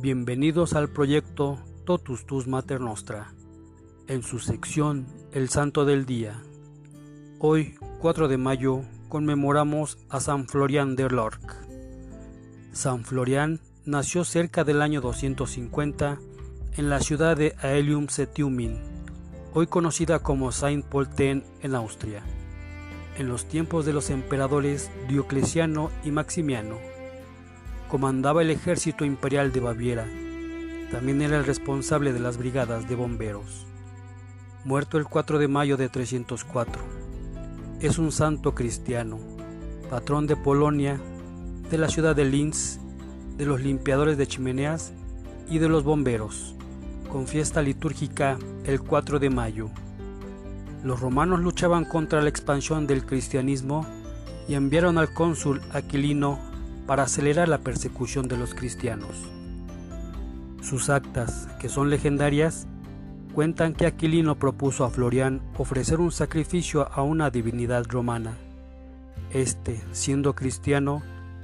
Bienvenidos al proyecto Totus Tus Mater Nostra, en su sección El Santo del Día. Hoy, 4 de mayo, conmemoramos a San Florian de Lorc. San Florian nació cerca del año 250 en la ciudad de Aelium Setiumin, hoy conocida como Saint Polten en Austria, en los tiempos de los emperadores Diocleciano y Maximiano comandaba el ejército imperial de Baviera. También era el responsable de las brigadas de bomberos. Muerto el 4 de mayo de 304. Es un santo cristiano, patrón de Polonia, de la ciudad de Linz, de los limpiadores de chimeneas y de los bomberos, con fiesta litúrgica el 4 de mayo. Los romanos luchaban contra la expansión del cristianismo y enviaron al cónsul Aquilino para acelerar la persecución de los cristianos. Sus actas, que son legendarias, cuentan que Aquilino propuso a Florián ofrecer un sacrificio a una divinidad romana. Este, siendo cristiano,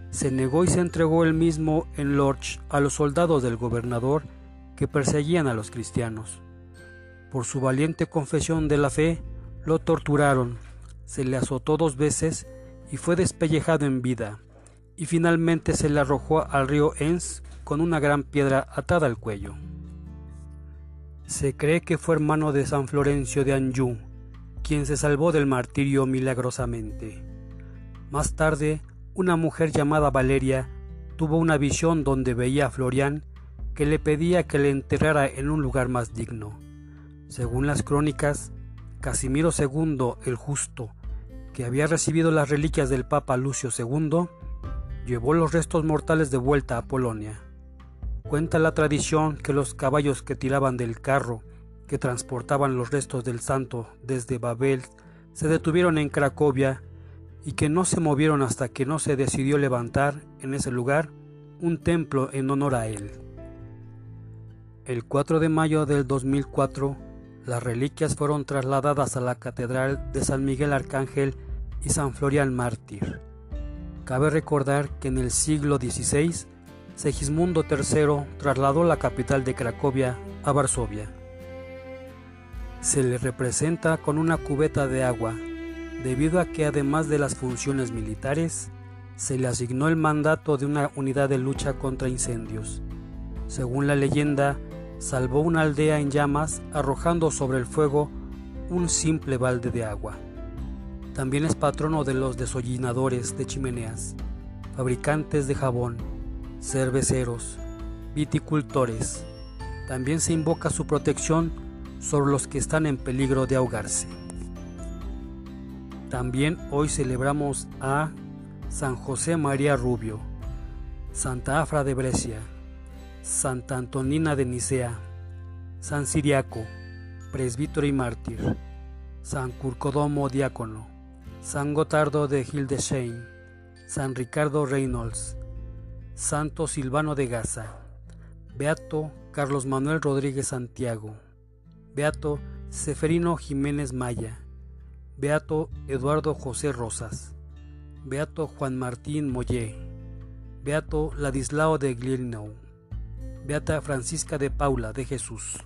se negó y se entregó él mismo en Lorch a los soldados del gobernador que perseguían a los cristianos. Por su valiente confesión de la fe, lo torturaron, se le azotó dos veces y fue despellejado en vida y finalmente se le arrojó al río Enns con una gran piedra atada al cuello. Se cree que fue hermano de San Florencio de Anjou, quien se salvó del martirio milagrosamente. Más tarde, una mujer llamada Valeria tuvo una visión donde veía a Florián que le pedía que le enterrara en un lugar más digno. Según las crónicas, Casimiro II el Justo, que había recibido las reliquias del Papa Lucio II, llevó los restos mortales de vuelta a Polonia. Cuenta la tradición que los caballos que tiraban del carro que transportaban los restos del santo desde Babel se detuvieron en Cracovia y que no se movieron hasta que no se decidió levantar en ese lugar un templo en honor a él. El 4 de mayo del 2004, las reliquias fueron trasladadas a la Catedral de San Miguel Arcángel y San Florian Mártir. Cabe recordar que en el siglo XVI, Segismundo III trasladó la capital de Cracovia a Varsovia. Se le representa con una cubeta de agua, debido a que además de las funciones militares, se le asignó el mandato de una unidad de lucha contra incendios. Según la leyenda, salvó una aldea en llamas arrojando sobre el fuego un simple balde de agua. También es patrono de los desollinadores de chimeneas, fabricantes de jabón, cerveceros, viticultores. También se invoca su protección sobre los que están en peligro de ahogarse. También hoy celebramos a San José María Rubio, Santa Afra de Brescia, Santa Antonina de Nicea, San Siriaco, presbítero y mártir, San Curcodomo diácono, San Gotardo de Hildesheim, San Ricardo Reynolds, Santo Silvano de Gaza, Beato Carlos Manuel Rodríguez Santiago, Beato Seferino Jiménez Maya, Beato Eduardo José Rosas, Beato Juan Martín Mollé, Beato Ladislao de Glirnow, Beata Francisca de Paula de Jesús.